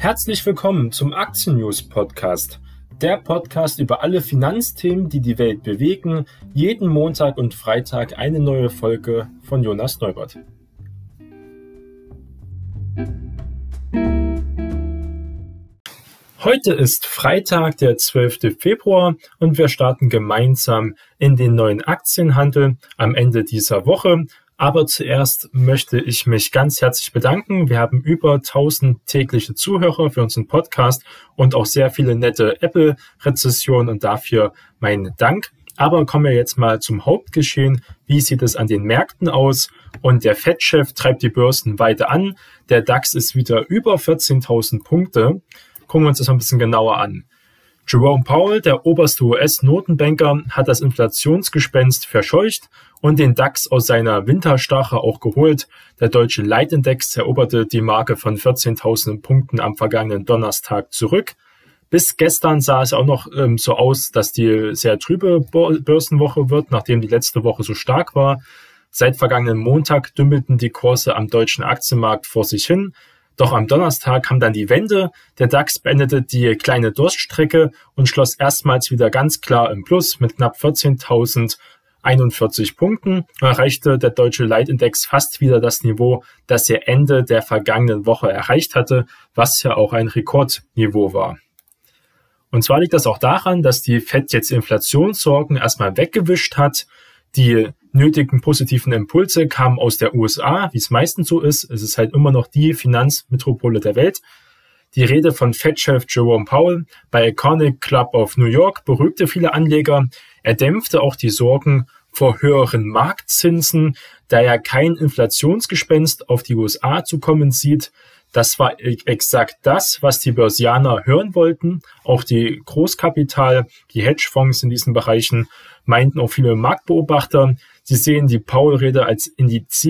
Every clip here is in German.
Herzlich willkommen zum Aktien News Podcast. Der Podcast über alle Finanzthemen, die die Welt bewegen. Jeden Montag und Freitag eine neue Folge von Jonas Neubert. Heute ist Freitag, der 12. Februar und wir starten gemeinsam in den neuen Aktienhandel am Ende dieser Woche. Aber zuerst möchte ich mich ganz herzlich bedanken. Wir haben über 1000 tägliche Zuhörer für unseren Podcast und auch sehr viele nette Apple-Rezessionen und dafür mein Dank. Aber kommen wir jetzt mal zum Hauptgeschehen. Wie sieht es an den Märkten aus? Und der Fed-Chef treibt die Börsen weiter an. Der DAX ist wieder über 14.000 Punkte. Gucken wir uns das mal ein bisschen genauer an. Jerome Powell, der oberste US-Notenbanker, hat das Inflationsgespenst verscheucht und den DAX aus seiner Winterstarre auch geholt. Der deutsche Leitindex eroberte die Marke von 14.000 Punkten am vergangenen Donnerstag zurück. Bis gestern sah es auch noch ähm, so aus, dass die sehr trübe Börsenwoche wird, nachdem die letzte Woche so stark war. Seit vergangenen Montag dümmelten die Kurse am deutschen Aktienmarkt vor sich hin. Doch am Donnerstag kam dann die Wende. Der DAX beendete die kleine Durststrecke und schloss erstmals wieder ganz klar im Plus mit knapp 14.000 41 Punkten erreichte der deutsche Leitindex fast wieder das Niveau, das er Ende der vergangenen Woche erreicht hatte, was ja auch ein Rekordniveau war. Und zwar liegt das auch daran, dass die Fed jetzt Inflationssorgen erstmal weggewischt hat. Die nötigen positiven Impulse kamen aus der USA, wie es meistens so ist. Es ist halt immer noch die Finanzmetropole der Welt. Die Rede von Fed-Chef Jerome Powell bei Iconic Club of New York beruhigte viele Anleger. Er dämpfte auch die Sorgen vor höheren Marktzinsen, da er kein Inflationsgespenst auf die USA zu kommen sieht. Das war e-, exakt das, was die Börsianer hören wollten. Auch die Großkapital, die Hedgefonds in diesen Bereichen meinten auch viele Marktbeobachter. Sie sehen die Powell-Rede als Indiz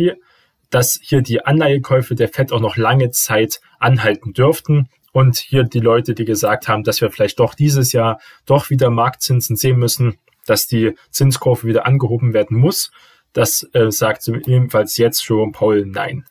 dass hier die Anleihekäufe der FED auch noch lange Zeit anhalten dürften. Und hier die Leute, die gesagt haben, dass wir vielleicht doch dieses Jahr doch wieder Marktzinsen sehen müssen, dass die Zinskurve wieder angehoben werden muss, das äh, sagt ebenfalls jetzt Jerome Paul nein.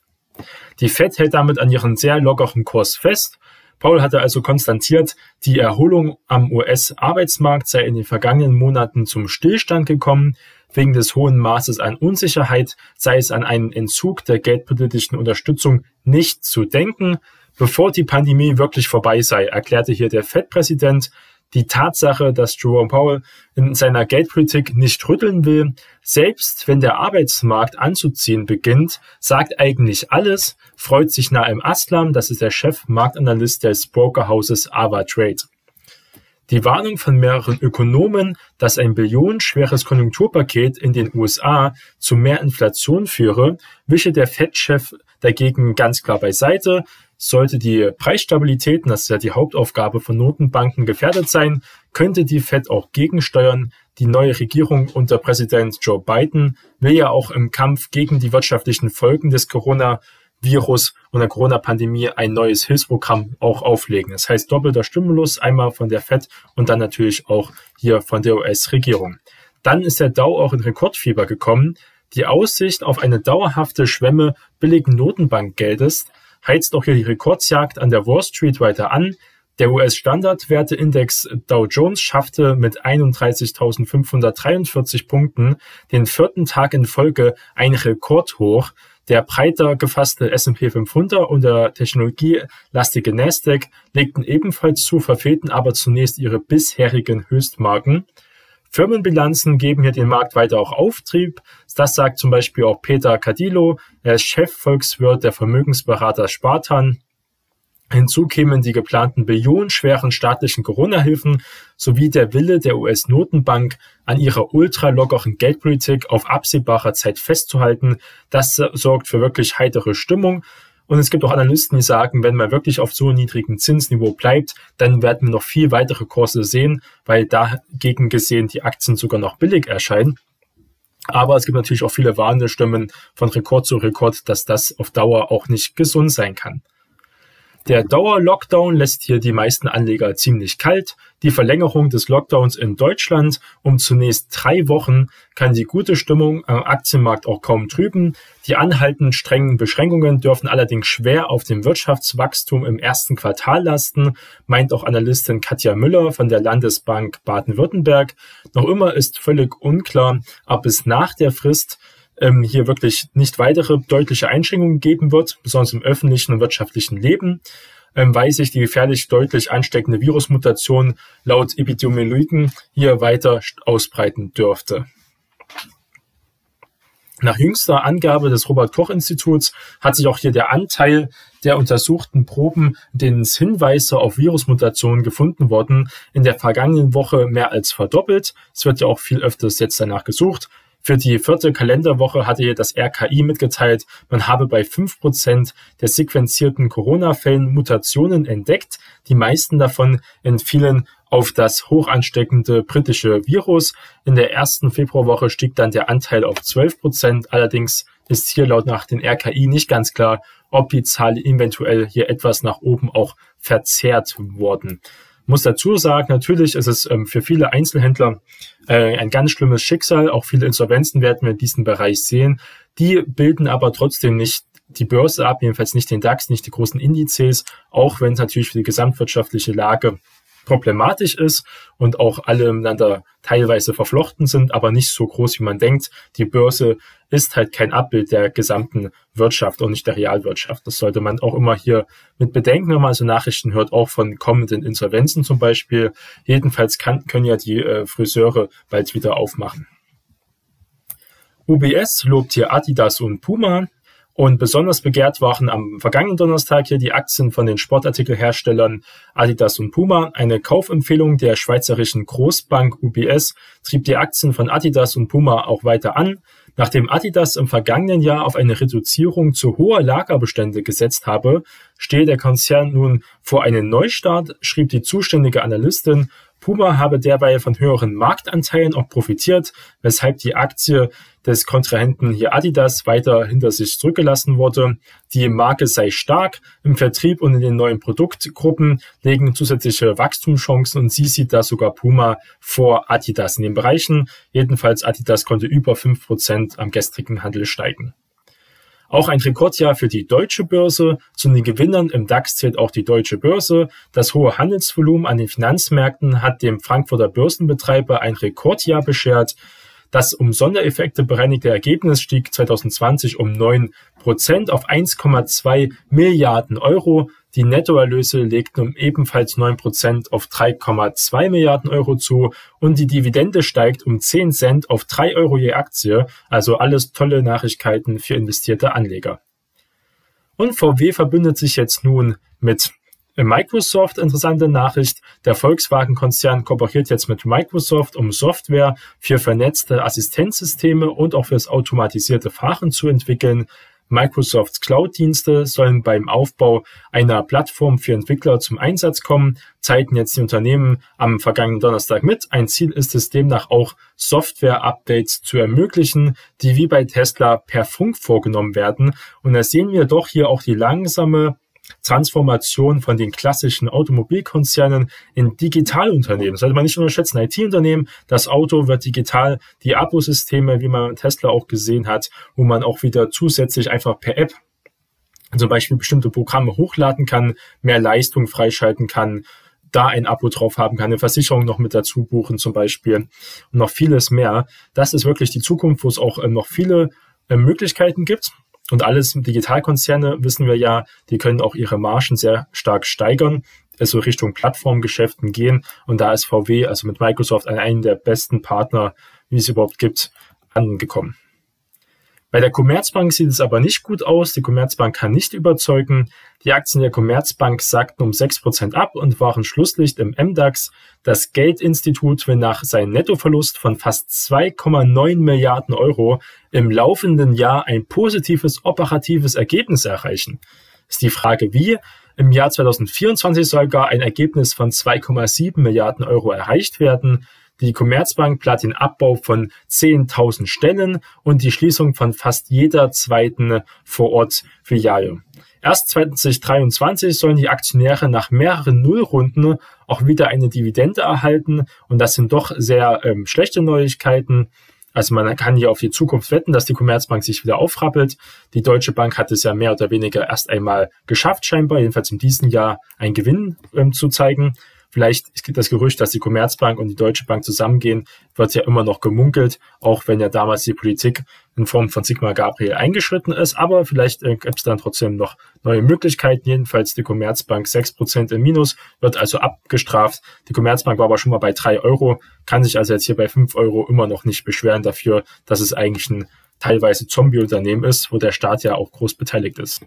Die Fed hält damit an ihren sehr lockeren Kurs fest. Paul hatte also konstatiert, die Erholung am US-Arbeitsmarkt sei in den vergangenen Monaten zum Stillstand gekommen. Wegen des hohen Maßes an Unsicherheit sei es an einen Entzug der geldpolitischen Unterstützung nicht zu denken. Bevor die Pandemie wirklich vorbei sei, erklärte hier der Fed-Präsident, die Tatsache, dass Jerome Powell in seiner Geldpolitik nicht rütteln will, selbst wenn der Arbeitsmarkt anzuziehen beginnt, sagt eigentlich alles, freut sich Naim Aslam, das ist der Chef-Marktanalyst des Brokerhauses Ava Trade. Die Warnung von mehreren Ökonomen, dass ein billionenschweres Konjunkturpaket in den USA zu mehr Inflation führe, wische der Fed-Chef dagegen ganz klar beiseite. Sollte die Preisstabilität, das ist ja die Hauptaufgabe von Notenbanken, gefährdet sein, könnte die Fed auch gegensteuern. Die neue Regierung unter Präsident Joe Biden will ja auch im Kampf gegen die wirtschaftlichen Folgen des Corona Virus und der Corona-Pandemie ein neues Hilfsprogramm auch auflegen. Das heißt doppelter Stimulus, einmal von der FED und dann natürlich auch hier von der US-Regierung. Dann ist der Dow auch in Rekordfieber gekommen. Die Aussicht auf eine dauerhafte Schwemme billigen Notenbankgeldes heizt auch hier die Rekordsjagd an der Wall Street weiter an. Der US-Standardwerteindex Dow Jones schaffte mit 31.543 Punkten den vierten Tag in Folge ein Rekordhoch. Der breiter gefasste S&P 500 und der technologielastige Nasdaq legten ebenfalls zu, verfehlten aber zunächst ihre bisherigen Höchstmarken. Firmenbilanzen geben hier den Markt weiter auch Auftrieb. Das sagt zum Beispiel auch Peter Cadillo, er ist Chefvolkswirt der Vermögensberater Spartan. Hinzu kämen die geplanten billionenschweren staatlichen Corona-Hilfen sowie der Wille der US-Notenbank, an ihrer ultralockeren Geldpolitik auf absehbarer Zeit festzuhalten. Das sorgt für wirklich heitere Stimmung. Und es gibt auch Analysten, die sagen, wenn man wirklich auf so niedrigem Zinsniveau bleibt, dann werden wir noch viel weitere Kurse sehen, weil dagegen gesehen die Aktien sogar noch billig erscheinen. Aber es gibt natürlich auch viele warnende Stimmen von Rekord zu Rekord, dass das auf Dauer auch nicht gesund sein kann. Der Dauer-Lockdown lässt hier die meisten Anleger ziemlich kalt. Die Verlängerung des Lockdowns in Deutschland um zunächst drei Wochen kann die gute Stimmung am Aktienmarkt auch kaum trüben. Die anhaltend strengen Beschränkungen dürfen allerdings schwer auf dem Wirtschaftswachstum im ersten Quartal lasten, meint auch Analystin Katja Müller von der Landesbank Baden-Württemberg. Noch immer ist völlig unklar, ob es nach der Frist ähm, hier wirklich nicht weitere deutliche Einschränkungen geben wird, besonders im öffentlichen und wirtschaftlichen Leben, ähm, weil sich die gefährlich deutlich ansteckende Virusmutation laut Epidemiologen hier weiter ausbreiten dürfte. Nach jüngster Angabe des Robert Koch Instituts hat sich auch hier der Anteil der untersuchten Proben, denen Hinweise auf Virusmutationen gefunden wurden, in der vergangenen Woche mehr als verdoppelt. Es wird ja auch viel öfters jetzt danach gesucht. Für die vierte Kalenderwoche hatte das RKI mitgeteilt, man habe bei fünf Prozent der sequenzierten Corona-Fällen Mutationen entdeckt. Die meisten davon entfielen auf das hochansteckende britische Virus. In der ersten Februarwoche stieg dann der Anteil auf 12 Prozent. Allerdings ist hier laut nach den RKI nicht ganz klar, ob die Zahl eventuell hier etwas nach oben auch verzerrt worden muss dazu sagen, natürlich ist es ähm, für viele Einzelhändler äh, ein ganz schlimmes Schicksal. Auch viele Insolvenzen werden wir in diesem Bereich sehen. Die bilden aber trotzdem nicht die Börse ab, jedenfalls nicht den DAX, nicht die großen Indizes, auch wenn es natürlich für die gesamtwirtschaftliche Lage problematisch ist und auch alle miteinander teilweise verflochten sind, aber nicht so groß, wie man denkt. Die Börse ist halt kein Abbild der gesamten Wirtschaft und nicht der Realwirtschaft. Das sollte man auch immer hier mit bedenken, wenn man also Nachrichten hört, auch von kommenden Insolvenzen zum Beispiel. Jedenfalls kann, können ja die äh, Friseure bald wieder aufmachen. UBS lobt hier Adidas und Puma. Und besonders begehrt waren am vergangenen Donnerstag hier die Aktien von den Sportartikelherstellern Adidas und Puma. Eine Kaufempfehlung der schweizerischen Großbank UBS trieb die Aktien von Adidas und Puma auch weiter an. Nachdem Adidas im vergangenen Jahr auf eine Reduzierung zu hoher Lagerbestände gesetzt habe, stehe der Konzern nun vor einem Neustart, schrieb die zuständige Analystin Puma habe derweil von höheren Marktanteilen auch profitiert, weshalb die Aktie des Kontrahenten hier Adidas weiter hinter sich zurückgelassen wurde. Die Marke sei stark im Vertrieb und in den neuen Produktgruppen legen zusätzliche Wachstumschancen und sie sieht da sogar Puma vor Adidas in den Bereichen. Jedenfalls Adidas konnte über fünf Prozent am gestrigen Handel steigen. Auch ein Rekordjahr für die deutsche Börse. Zu den Gewinnern im DAX zählt auch die deutsche Börse. Das hohe Handelsvolumen an den Finanzmärkten hat dem Frankfurter Börsenbetreiber ein Rekordjahr beschert. Das um Sondereffekte bereinigte Ergebnis stieg 2020 um 9 Prozent auf 1,2 Milliarden Euro. Die Nettoerlöse legten um ebenfalls 9 Prozent auf 3,2 Milliarden Euro zu und die Dividende steigt um 10 Cent auf 3 Euro je Aktie. Also alles tolle Nachrichten für investierte Anleger. Und VW verbündet sich jetzt nun mit Microsoft, interessante Nachricht. Der Volkswagen-Konzern kooperiert jetzt mit Microsoft, um Software für vernetzte Assistenzsysteme und auch fürs automatisierte Fahren zu entwickeln. Microsofts Cloud-Dienste sollen beim Aufbau einer Plattform für Entwickler zum Einsatz kommen, zeigten jetzt die Unternehmen am vergangenen Donnerstag mit. Ein Ziel ist es demnach auch, Software-Updates zu ermöglichen, die wie bei Tesla per Funk vorgenommen werden. Und da sehen wir doch hier auch die langsame Transformation von den klassischen Automobilkonzernen in Digitalunternehmen. Das sollte man nicht unterschätzen. IT-Unternehmen, das Auto wird digital, die Abosysteme, wie man Tesla auch gesehen hat, wo man auch wieder zusätzlich einfach per App zum Beispiel bestimmte Programme hochladen kann, mehr Leistung freischalten kann, da ein Abo drauf haben kann, eine Versicherung noch mit dazu buchen zum Beispiel und noch vieles mehr. Das ist wirklich die Zukunft, wo es auch ähm, noch viele äh, Möglichkeiten gibt. Und alles Digitalkonzerne wissen wir ja, die können auch ihre Margen sehr stark steigern, also Richtung Plattformgeschäften gehen. Und da ist VW, also mit Microsoft, einer der besten Partner, wie es überhaupt gibt, angekommen. Bei der Commerzbank sieht es aber nicht gut aus. Die Commerzbank kann nicht überzeugen. Die Aktien der Commerzbank sagten um 6% ab und waren Schlusslicht im MDAX. Das Geldinstitut will nach seinem Nettoverlust von fast 2,9 Milliarden Euro im laufenden Jahr ein positives operatives Ergebnis erreichen. Ist die Frage wie. Im Jahr 2024 soll gar ein Ergebnis von 2,7 Milliarden Euro erreicht werden. Die Commerzbank plant den Abbau von 10.000 Stellen und die Schließung von fast jeder zweiten Vorort-Filiale. Erst 2023 sollen die Aktionäre nach mehreren Nullrunden auch wieder eine Dividende erhalten und das sind doch sehr ähm, schlechte Neuigkeiten. Also man kann hier auf die Zukunft wetten, dass die Commerzbank sich wieder aufrappelt. Die Deutsche Bank hat es ja mehr oder weniger erst einmal geschafft, scheinbar, jedenfalls in diesem Jahr einen Gewinn ähm, zu zeigen. Vielleicht ist das Gerücht, dass die Commerzbank und die Deutsche Bank zusammengehen, wird ja immer noch gemunkelt, auch wenn ja damals die Politik in Form von Sigmar Gabriel eingeschritten ist. Aber vielleicht äh, gibt es dann trotzdem noch neue Möglichkeiten. Jedenfalls die Commerzbank 6% im Minus, wird also abgestraft. Die Commerzbank war aber schon mal bei 3 Euro, kann sich also jetzt hier bei 5 Euro immer noch nicht beschweren dafür, dass es eigentlich ein teilweise Zombie-Unternehmen ist, wo der Staat ja auch groß beteiligt ist.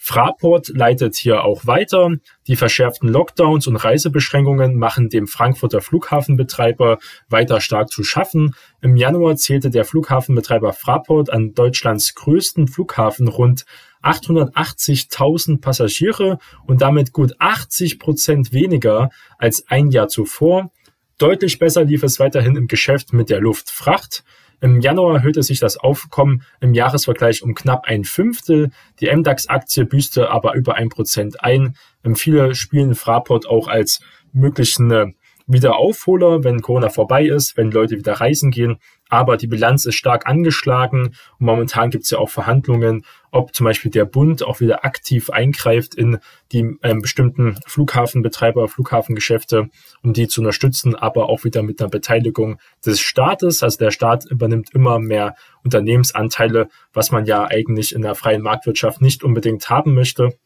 Fraport leitet hier auch weiter. Die verschärften Lockdowns und Reisebeschränkungen machen dem Frankfurter Flughafenbetreiber weiter stark zu schaffen. Im Januar zählte der Flughafenbetreiber Fraport an Deutschlands größten Flughafen rund 880.000 Passagiere und damit gut 80 Prozent weniger als ein Jahr zuvor. Deutlich besser lief es weiterhin im Geschäft mit der Luftfracht. Im Januar erhöhte sich das Aufkommen im Jahresvergleich um knapp ein Fünftel. Die MDAX-Aktie büßte aber über ein Prozent ein. Viele spielen Fraport auch als möglichen Wiederaufholer, wenn Corona vorbei ist, wenn Leute wieder reisen gehen. Aber die Bilanz ist stark angeschlagen und momentan gibt es ja auch Verhandlungen, ob zum Beispiel der Bund auch wieder aktiv eingreift in die ähm, bestimmten Flughafenbetreiber, Flughafengeschäfte, um die zu unterstützen, aber auch wieder mit einer Beteiligung des Staates. Also der Staat übernimmt immer mehr Unternehmensanteile, was man ja eigentlich in der freien Marktwirtschaft nicht unbedingt haben möchte.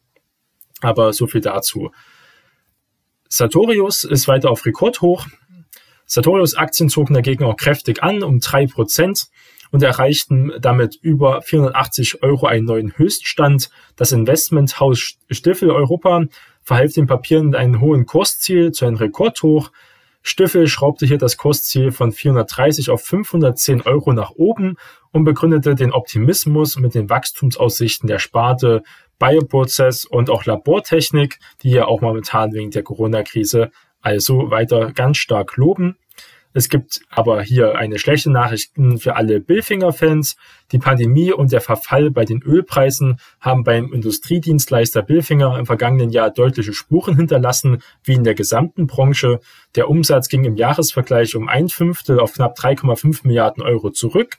Aber so viel dazu. Sartorius ist weiter auf Rekordhoch. Sartorius Aktien zogen dagegen auch kräftig an, um drei Prozent und erreichten damit über 480 Euro einen neuen Höchststand. Das Investmenthaus Stiffel Europa verhalf den Papieren einen hohen Kursziel zu einem Rekordhoch. Stiffel schraubte hier das Kursziel von 430 auf 510 Euro nach oben und begründete den Optimismus mit den Wachstumsaussichten der Sparte Bioprozess und auch Labortechnik, die ja auch momentan wegen der Corona-Krise also weiter ganz stark loben. Es gibt aber hier eine schlechte Nachricht für alle Billfinger-Fans. Die Pandemie und der Verfall bei den Ölpreisen haben beim Industriedienstleister Billfinger im vergangenen Jahr deutliche Spuren hinterlassen, wie in der gesamten Branche. Der Umsatz ging im Jahresvergleich um ein Fünftel auf knapp 3,5 Milliarden Euro zurück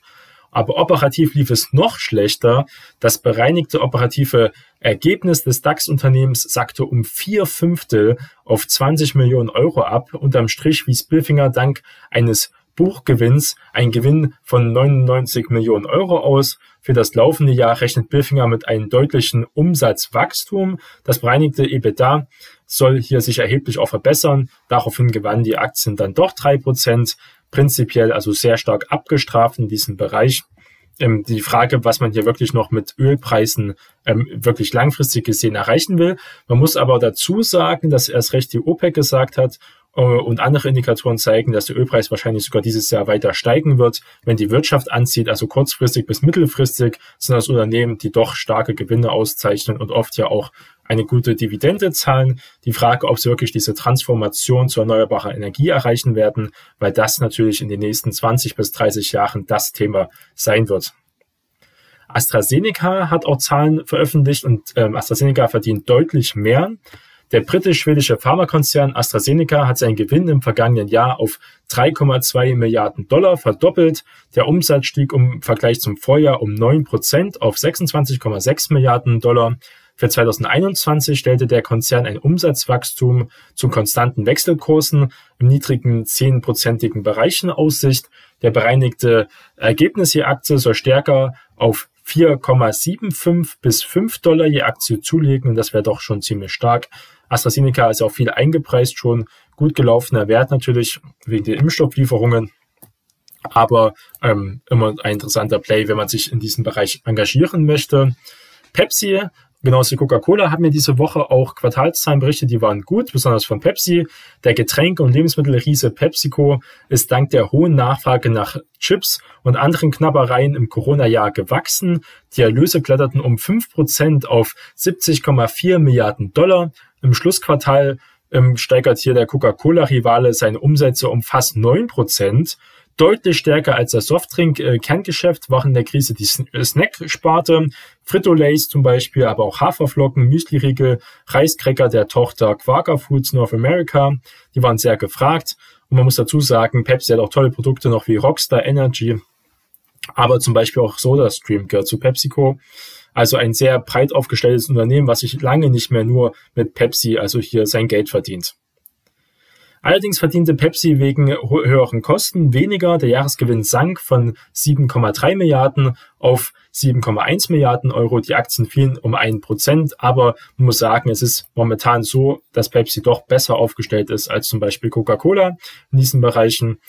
aber operativ lief es noch schlechter. Das bereinigte operative Ergebnis des DAX-Unternehmens sackte um vier Fünftel auf 20 Millionen Euro ab. Unterm Strich wies Billfinger dank eines Buchgewinns ein Gewinn von 99 Millionen Euro aus. Für das laufende Jahr rechnet Billfinger mit einem deutlichen Umsatzwachstum. Das bereinigte EBITDA soll hier sich erheblich auch verbessern. Daraufhin gewannen die Aktien dann doch drei Prozent prinzipiell also sehr stark abgestraft in diesem Bereich. Ähm, die Frage, was man hier wirklich noch mit Ölpreisen ähm, wirklich langfristig gesehen erreichen will. Man muss aber dazu sagen, dass erst recht die OPEC gesagt hat, und andere Indikatoren zeigen, dass der Ölpreis wahrscheinlich sogar dieses Jahr weiter steigen wird, wenn die Wirtschaft anzieht. Also kurzfristig bis mittelfristig sind das Unternehmen, die doch starke Gewinne auszeichnen und oft ja auch eine gute Dividende zahlen. Die Frage, ob sie wirklich diese Transformation zu erneuerbarer Energie erreichen werden, weil das natürlich in den nächsten 20 bis 30 Jahren das Thema sein wird. AstraZeneca hat auch Zahlen veröffentlicht und ähm, AstraZeneca verdient deutlich mehr. Der britisch-schwedische Pharmakonzern AstraZeneca hat seinen Gewinn im vergangenen Jahr auf 3,2 Milliarden Dollar verdoppelt. Der Umsatz stieg im Vergleich zum Vorjahr um 9 Prozent auf 26,6 Milliarden Dollar. Für 2021 stellte der Konzern ein Umsatzwachstum zu konstanten Wechselkursen im niedrigen 10-prozentigen Bereich in Aussicht. Der bereinigte Ergebnis je Aktie soll stärker auf 4,75 bis 5 Dollar je Aktie zulegen das wäre doch schon ziemlich stark. AstraZeneca ist auch viel eingepreist schon, gut gelaufener Wert natürlich wegen der Impfstofflieferungen, aber ähm, immer ein interessanter Play, wenn man sich in diesem Bereich engagieren möchte. Pepsi Genauso wie Coca-Cola hat mir diese Woche auch Quartalszahlen berichtet, die waren gut, besonders von Pepsi. Der Getränke- und Lebensmittelriese PepsiCo ist dank der hohen Nachfrage nach Chips und anderen Knabbereien im Corona-Jahr gewachsen. Die Erlöse kletterten um 5% auf 70,4 Milliarden Dollar. Im Schlussquartal ähm, steigert hier der Coca-Cola-Rivale seine Umsätze um fast neun Prozent. Deutlich stärker als das Softdrink-Kerngeschäft waren in der Krise die Snack-Sparte. Frito-Lays zum Beispiel, aber auch Haferflocken, Müsli-Riegel, Reiskräcker der Tochter Quaker Foods North America. Die waren sehr gefragt. Und man muss dazu sagen, Pepsi hat auch tolle Produkte noch wie Rockstar Energy. Aber zum Beispiel auch SodaStream gehört zu PepsiCo. Also ein sehr breit aufgestelltes Unternehmen, was sich lange nicht mehr nur mit Pepsi, also hier sein Geld verdient. Allerdings verdiente Pepsi wegen höheren Kosten weniger. Der Jahresgewinn sank von 7,3 Milliarden auf 7,1 Milliarden Euro. Die Aktien fielen um ein Prozent, aber man muss sagen, es ist momentan so, dass Pepsi doch besser aufgestellt ist als zum Beispiel Coca-Cola in diesen Bereichen.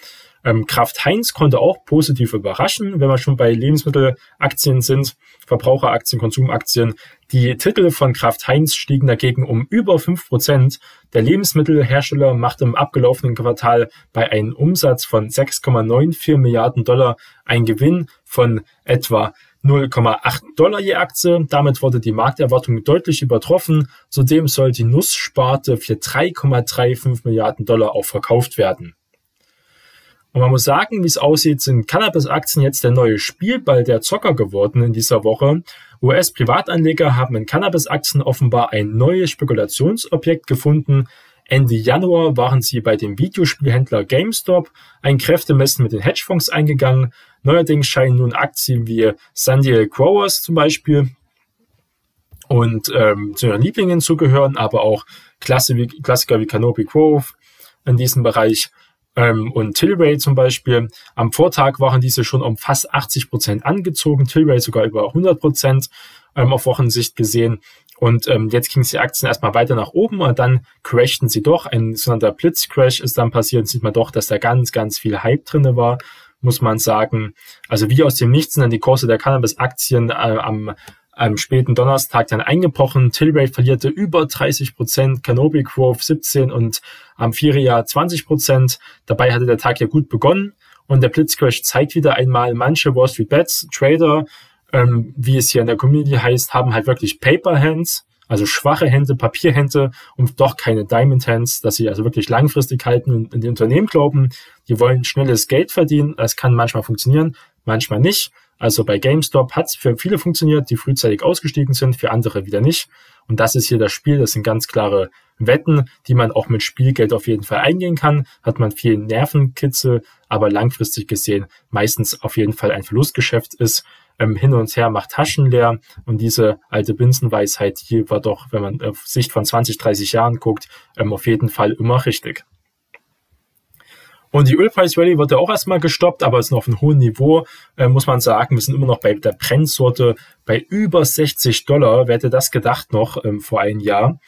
Ähm, Kraft Heinz konnte auch positiv überraschen, wenn wir schon bei Lebensmittelaktien sind, Verbraucheraktien, Konsumaktien. Die Titel von Kraft Heinz stiegen dagegen um über fünf Prozent. Der Lebensmittelhersteller machte im abgelaufenen Quartal bei einem Umsatz von 6,94 Milliarden Dollar einen Gewinn von etwa 0,8 Dollar je Aktie. Damit wurde die Markterwartung deutlich übertroffen. Zudem soll die Nusssparte für 3,35 Milliarden Dollar auch verkauft werden. Und man muss sagen, wie es aussieht, sind Cannabis-Aktien jetzt der neue Spielball der Zocker geworden in dieser Woche. US-Privatanleger haben in Cannabis-Aktien offenbar ein neues Spekulationsobjekt gefunden. Ende Januar waren sie bei dem Videospielhändler GameStop ein Kräftemessen mit den Hedgefonds eingegangen. Neuerdings scheinen nun Aktien wie Sandiel Growers zum Beispiel und ähm, zu ihren Lieblingen zu gehören, aber auch Klassiker wie Canopy Grove in diesem Bereich ähm, und Tilray zum Beispiel. Am Vortag waren diese schon um fast 80 Prozent angezogen, Tilray sogar über 100 Prozent ähm, auf Wochensicht gesehen. Und ähm, jetzt gingen die Aktien erstmal weiter nach oben und dann crashten sie doch. Ein sogenannter Blitzcrash ist dann passiert. Sieht man doch, dass da ganz, ganz viel Hype drinne war, muss man sagen. Also wie aus dem Nichts sind dann die Kurse der Cannabis-Aktien äh, am am späten Donnerstag dann eingebrochen. Tilray verlierte über 30 Prozent, Canopy Grove 17 und Amphiria 20 Prozent. Dabei hatte der Tag ja gut begonnen und der Blitzcrash zeigt wieder einmal, manche Wall Street Bets, Trader, ähm, wie es hier in der Community heißt, haben halt wirklich Paper Hands, also schwache Hände, Papierhände und doch keine Diamond Hands, dass sie also wirklich langfristig halten und in die Unternehmen glauben. Die wollen schnelles Geld verdienen. Das kann manchmal funktionieren, manchmal nicht. Also bei GameStop hat es für viele funktioniert, die frühzeitig ausgestiegen sind, für andere wieder nicht. Und das ist hier das Spiel. Das sind ganz klare Wetten, die man auch mit Spielgeld auf jeden Fall eingehen kann. Hat man viel Nervenkitzel, aber langfristig gesehen meistens auf jeden Fall ein Verlustgeschäft ist. Ähm, hin und her macht Taschen leer. Und diese alte Binsenweisheit hier war doch, wenn man auf Sicht von 20, 30 Jahren guckt, ähm, auf jeden Fall immer richtig. Und die Ölpreis-Rallye wird ja auch erstmal gestoppt, aber ist noch auf einem hohen Niveau, äh, muss man sagen. Wir sind immer noch bei der Brennsorte bei über 60 Dollar. Wer hätte das gedacht noch ähm, vor einem Jahr?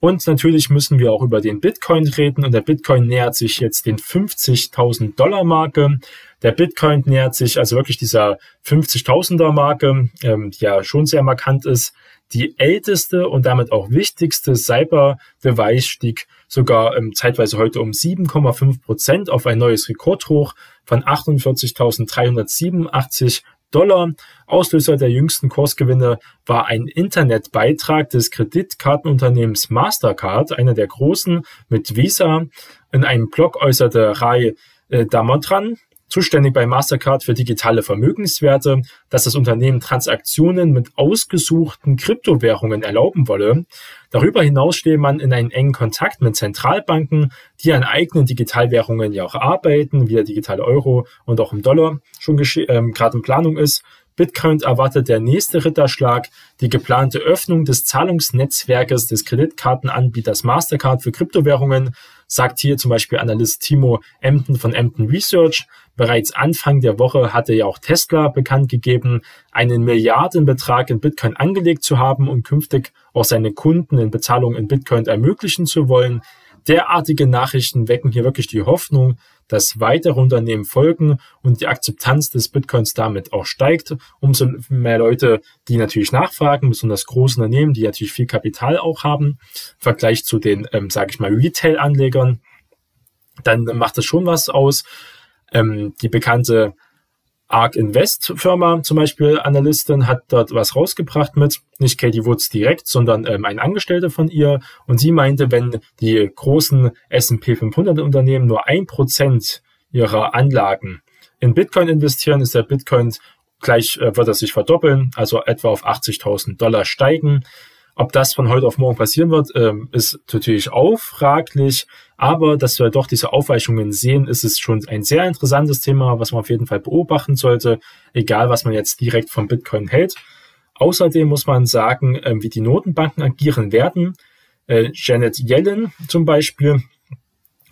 Und natürlich müssen wir auch über den Bitcoin reden. Und der Bitcoin nähert sich jetzt den 50.000 Dollar Marke. Der Bitcoin nähert sich also wirklich dieser 50.000er Marke, ähm, die ja schon sehr markant ist. Die älteste und damit auch wichtigste Cyber-Device stieg sogar ähm, zeitweise heute um 7,5 Prozent auf ein neues Rekordhoch von 48.387 Dollar. Auslöser der jüngsten Kursgewinne war ein Internetbeitrag des Kreditkartenunternehmens Mastercard, einer der großen mit Visa. In einem Blog äußerte Rai äh, Damotran, zuständig bei Mastercard für digitale Vermögenswerte, dass das Unternehmen Transaktionen mit ausgesuchten Kryptowährungen erlauben wolle. Darüber hinaus stehe man in einem engen Kontakt mit Zentralbanken, die an eigenen Digitalwährungen ja auch arbeiten, wie der digitale Euro und auch im Dollar schon ähm, gerade in Planung ist. Bitcoin erwartet der nächste Ritterschlag, die geplante Öffnung des Zahlungsnetzwerkes des Kreditkartenanbieters Mastercard für Kryptowährungen, sagt hier zum Beispiel Analyst Timo Emden von Emden Research. Bereits Anfang der Woche hatte ja auch Tesla bekannt gegeben, einen Milliardenbetrag in Bitcoin angelegt zu haben und künftig auch seine Kunden in Bezahlung in Bitcoin ermöglichen zu wollen. Derartige Nachrichten wecken hier wirklich die Hoffnung, dass weitere Unternehmen folgen und die Akzeptanz des Bitcoins damit auch steigt. Umso mehr Leute, die natürlich nachfragen, besonders große Unternehmen, die natürlich viel Kapital auch haben, im Vergleich zu den, ähm, sage ich mal, Retail-Anlegern, dann macht das schon was aus. Ähm, die bekannte ARK Invest Firma zum Beispiel, Analystin, hat dort was rausgebracht mit, nicht Katie Woods direkt, sondern ähm, ein Angestellter von ihr. Und sie meinte, wenn die großen S&P 500 Unternehmen nur ein Prozent ihrer Anlagen in Bitcoin investieren, ist der Bitcoin gleich, äh, wird er sich verdoppeln, also etwa auf 80.000 Dollar steigen. Ob das von heute auf morgen passieren wird, ähm, ist natürlich auch fraglich. Aber dass wir doch diese Aufweichungen sehen, ist es schon ein sehr interessantes Thema, was man auf jeden Fall beobachten sollte, egal was man jetzt direkt vom Bitcoin hält. Außerdem muss man sagen, ähm, wie die Notenbanken agieren werden. Äh, Janet Yellen zum Beispiel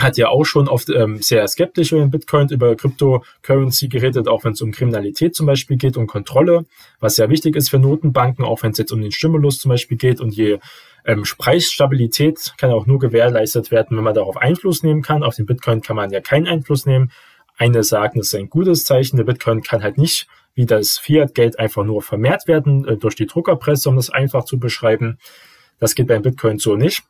hat ja auch schon oft ähm, sehr skeptisch über Bitcoin, über Cryptocurrency geredet, auch wenn es um Kriminalität zum Beispiel geht und Kontrolle, was sehr wichtig ist für Notenbanken, auch wenn es jetzt um den Stimulus zum Beispiel geht und je ähm, Preisstabilität kann auch nur gewährleistet werden, wenn man darauf Einfluss nehmen kann. Auf den Bitcoin kann man ja keinen Einfluss nehmen. Eine sagen, das ist ein gutes Zeichen. Der Bitcoin kann halt nicht wie das Fiat-Geld einfach nur vermehrt werden äh, durch die Druckerpresse, um das einfach zu beschreiben. Das geht beim Bitcoin so nicht.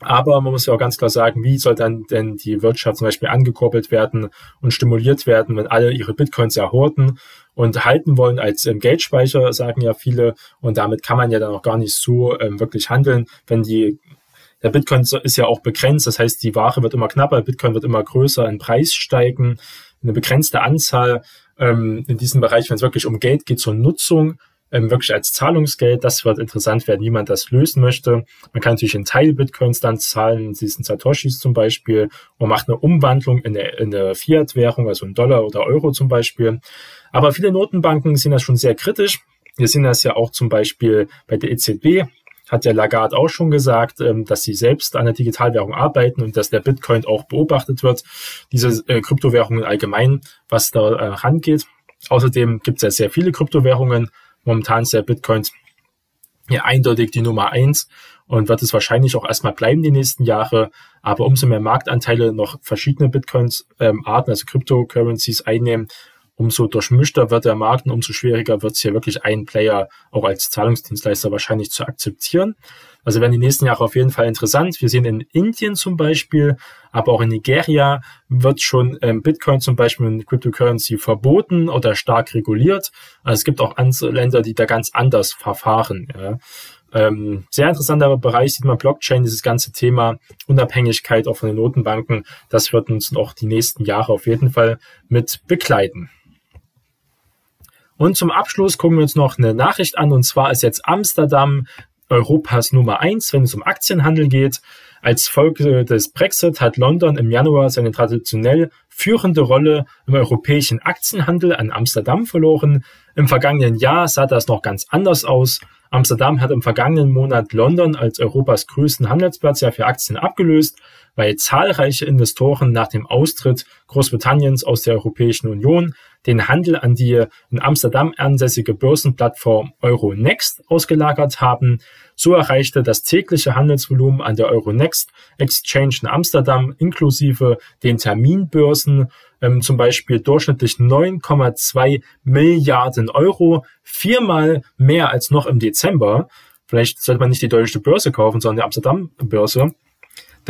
Aber man muss ja auch ganz klar sagen, wie soll dann denn die Wirtschaft zum Beispiel angekurbelt werden und stimuliert werden, wenn alle ihre Bitcoins erhorten und halten wollen als ähm, Geldspeicher, sagen ja viele. Und damit kann man ja dann auch gar nicht so ähm, wirklich handeln, wenn die der Bitcoin ist ja auch begrenzt, das heißt, die Ware wird immer knapper, Bitcoin wird immer größer, in Preis steigen, eine begrenzte Anzahl ähm, in diesem Bereich, wenn es wirklich um Geld geht zur Nutzung, ähm, wirklich als Zahlungsgeld. Das wird interessant werden, wie man das lösen möchte. Man kann natürlich in Teil-Bitcoins dann zahlen, diesen Satoshis zum Beispiel, und macht eine Umwandlung in eine, in eine Fiat-Währung, also in Dollar oder Euro zum Beispiel. Aber viele Notenbanken sind das schon sehr kritisch. Wir sehen das ja auch zum Beispiel bei der EZB, hat der Lagarde auch schon gesagt, ähm, dass sie selbst an der Digitalwährung arbeiten und dass der Bitcoin auch beobachtet wird, diese äh, Kryptowährungen allgemein, was da äh, rangeht. Außerdem gibt es ja sehr viele Kryptowährungen, Momentan ist der Bitcoin ja eindeutig die Nummer eins und wird es wahrscheinlich auch erstmal bleiben die nächsten Jahre. Aber umso mehr Marktanteile noch verschiedene Bitcoins, ähm, also Cryptocurrencies einnehmen, umso durchmischter wird der Markt und umso schwieriger wird es hier wirklich einen Player auch als Zahlungsdienstleister wahrscheinlich zu akzeptieren. Also werden die nächsten Jahre auf jeden Fall interessant. Wir sehen in Indien zum Beispiel, aber auch in Nigeria wird schon ähm, Bitcoin zum Beispiel in Cryptocurrency verboten oder stark reguliert. Also es gibt auch andere Länder, die da ganz anders verfahren. Ja. Ähm, sehr interessanter Bereich sieht man Blockchain, dieses ganze Thema Unabhängigkeit auch von den Notenbanken. Das wird uns noch die nächsten Jahre auf jeden Fall mit begleiten. Und zum Abschluss gucken wir uns noch eine Nachricht an. Und zwar ist jetzt Amsterdam Europas Nummer eins, wenn es um Aktienhandel geht. Als Folge des Brexit hat London im Januar seine traditionell führende Rolle im europäischen Aktienhandel an Amsterdam verloren. Im vergangenen Jahr sah das noch ganz anders aus. Amsterdam hat im vergangenen Monat London als Europas größten Handelsplatz ja für Aktien abgelöst, weil zahlreiche Investoren nach dem Austritt Großbritanniens aus der Europäischen Union den Handel an die in Amsterdam ansässige Börsenplattform Euronext ausgelagert haben. So erreichte das tägliche Handelsvolumen an der Euronext Exchange in Amsterdam inklusive den Terminbörsen ähm, zum Beispiel durchschnittlich 9,2 Milliarden Euro, viermal mehr als noch im Dezember. Vielleicht sollte man nicht die deutsche Börse kaufen, sondern die Amsterdam-Börse.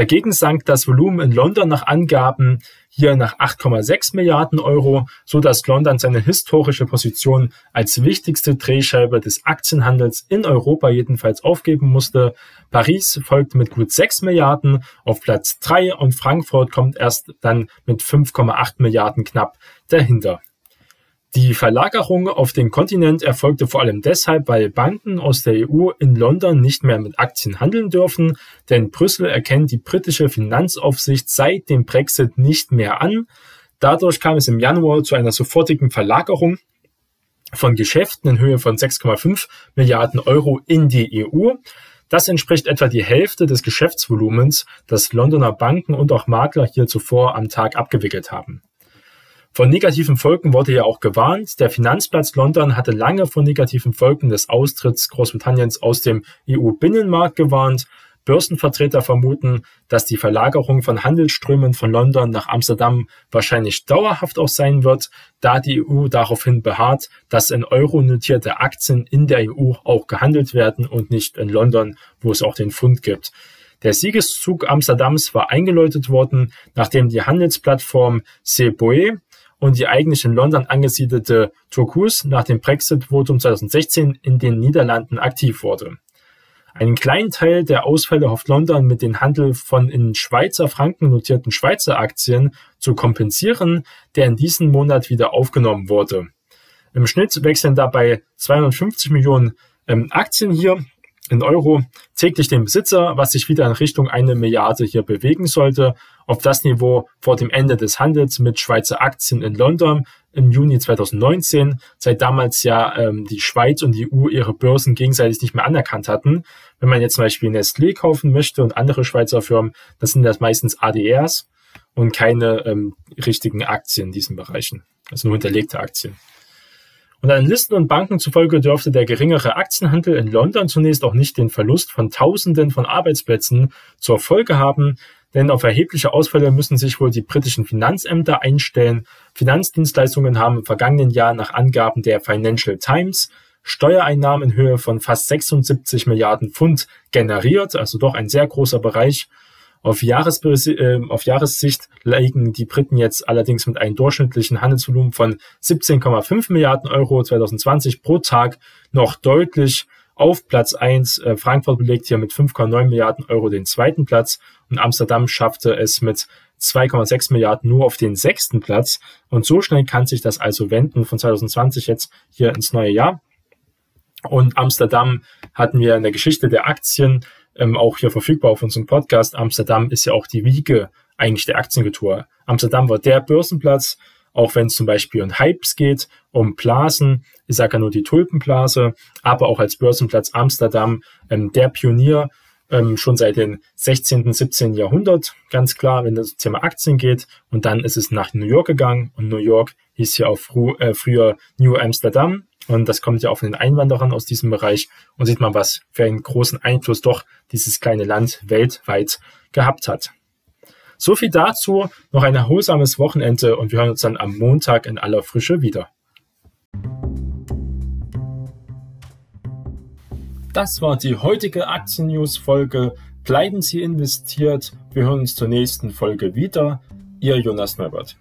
Dagegen sank das Volumen in London nach Angaben hier nach 8,6 Milliarden Euro, so dass London seine historische Position als wichtigste Drehscheibe des Aktienhandels in Europa jedenfalls aufgeben musste. Paris folgt mit gut 6 Milliarden auf Platz 3 und Frankfurt kommt erst dann mit 5,8 Milliarden knapp dahinter. Die Verlagerung auf den Kontinent erfolgte vor allem deshalb, weil Banken aus der EU in London nicht mehr mit Aktien handeln dürfen, denn Brüssel erkennt die britische Finanzaufsicht seit dem Brexit nicht mehr an. Dadurch kam es im Januar zu einer sofortigen Verlagerung von Geschäften in Höhe von 6,5 Milliarden Euro in die EU. Das entspricht etwa die Hälfte des Geschäftsvolumens, das Londoner Banken und auch Makler hier zuvor am Tag abgewickelt haben. Von negativen Folgen wurde ja auch gewarnt. Der Finanzplatz London hatte lange von negativen Folgen des Austritts Großbritanniens aus dem EU-Binnenmarkt gewarnt. Börsenvertreter vermuten, dass die Verlagerung von Handelsströmen von London nach Amsterdam wahrscheinlich dauerhaft auch sein wird, da die EU daraufhin beharrt, dass in Euro notierte Aktien in der EU auch gehandelt werden und nicht in London, wo es auch den Fund gibt. Der Siegeszug Amsterdams war eingeläutet worden, nachdem die Handelsplattform Ceboe und die eigentlich in London angesiedelte Turkus nach dem Brexit-Votum 2016 in den Niederlanden aktiv wurde. Einen kleinen Teil der Ausfälle hofft London mit dem Handel von in Schweizer Franken notierten Schweizer Aktien zu kompensieren, der in diesem Monat wieder aufgenommen wurde. Im Schnitt wechseln dabei 250 Millionen ähm, Aktien hier in Euro täglich den Besitzer, was sich wieder in Richtung eine Milliarde hier bewegen sollte, auf das Niveau vor dem Ende des Handels mit Schweizer Aktien in London im Juni 2019, seit damals ja ähm, die Schweiz und die EU ihre Börsen gegenseitig nicht mehr anerkannt hatten. Wenn man jetzt zum Beispiel Nestlé kaufen möchte und andere Schweizer Firmen, das sind das meistens ADRs und keine ähm, richtigen Aktien in diesen Bereichen, also nur hinterlegte Aktien. Und Analysten und Banken zufolge dürfte der geringere Aktienhandel in London zunächst auch nicht den Verlust von Tausenden von Arbeitsplätzen zur Folge haben, denn auf erhebliche Ausfälle müssen sich wohl die britischen Finanzämter einstellen. Finanzdienstleistungen haben im vergangenen Jahr nach Angaben der Financial Times Steuereinnahmen in Höhe von fast 76 Milliarden Pfund generiert, also doch ein sehr großer Bereich. Auf, Jahres, äh, auf Jahressicht liegen die Briten jetzt allerdings mit einem durchschnittlichen Handelsvolumen von 17,5 Milliarden Euro 2020 pro Tag noch deutlich auf Platz 1. Äh, Frankfurt belegt hier mit 5,9 Milliarden Euro den zweiten Platz und Amsterdam schaffte es mit 2,6 Milliarden nur auf den sechsten Platz. Und so schnell kann sich das also wenden von 2020 jetzt hier ins neue Jahr. Und Amsterdam hatten wir in der Geschichte der Aktien ähm, auch hier verfügbar auf unserem Podcast. Amsterdam ist ja auch die Wiege eigentlich der Aktienkultur. Amsterdam war der Börsenplatz, auch wenn es zum Beispiel um Hypes geht, um Blasen, ich sage ja nur die Tulpenblase, aber auch als Börsenplatz Amsterdam, ähm, der Pionier ähm, schon seit dem 16., 17. Jahrhundert, ganz klar, wenn das Thema Aktien geht. Und dann ist es nach New York gegangen und New York hieß ja auch frü äh, früher New Amsterdam und das kommt ja auch von den Einwanderern aus diesem Bereich. Und sieht man, was für einen großen Einfluss doch dieses kleine Land weltweit gehabt hat. So viel dazu. Noch ein erholsames Wochenende und wir hören uns dann am Montag in aller Frische wieder. Das war die heutige Aktien-News-Folge. Bleiben Sie investiert. Wir hören uns zur nächsten Folge wieder. Ihr Jonas Neubert.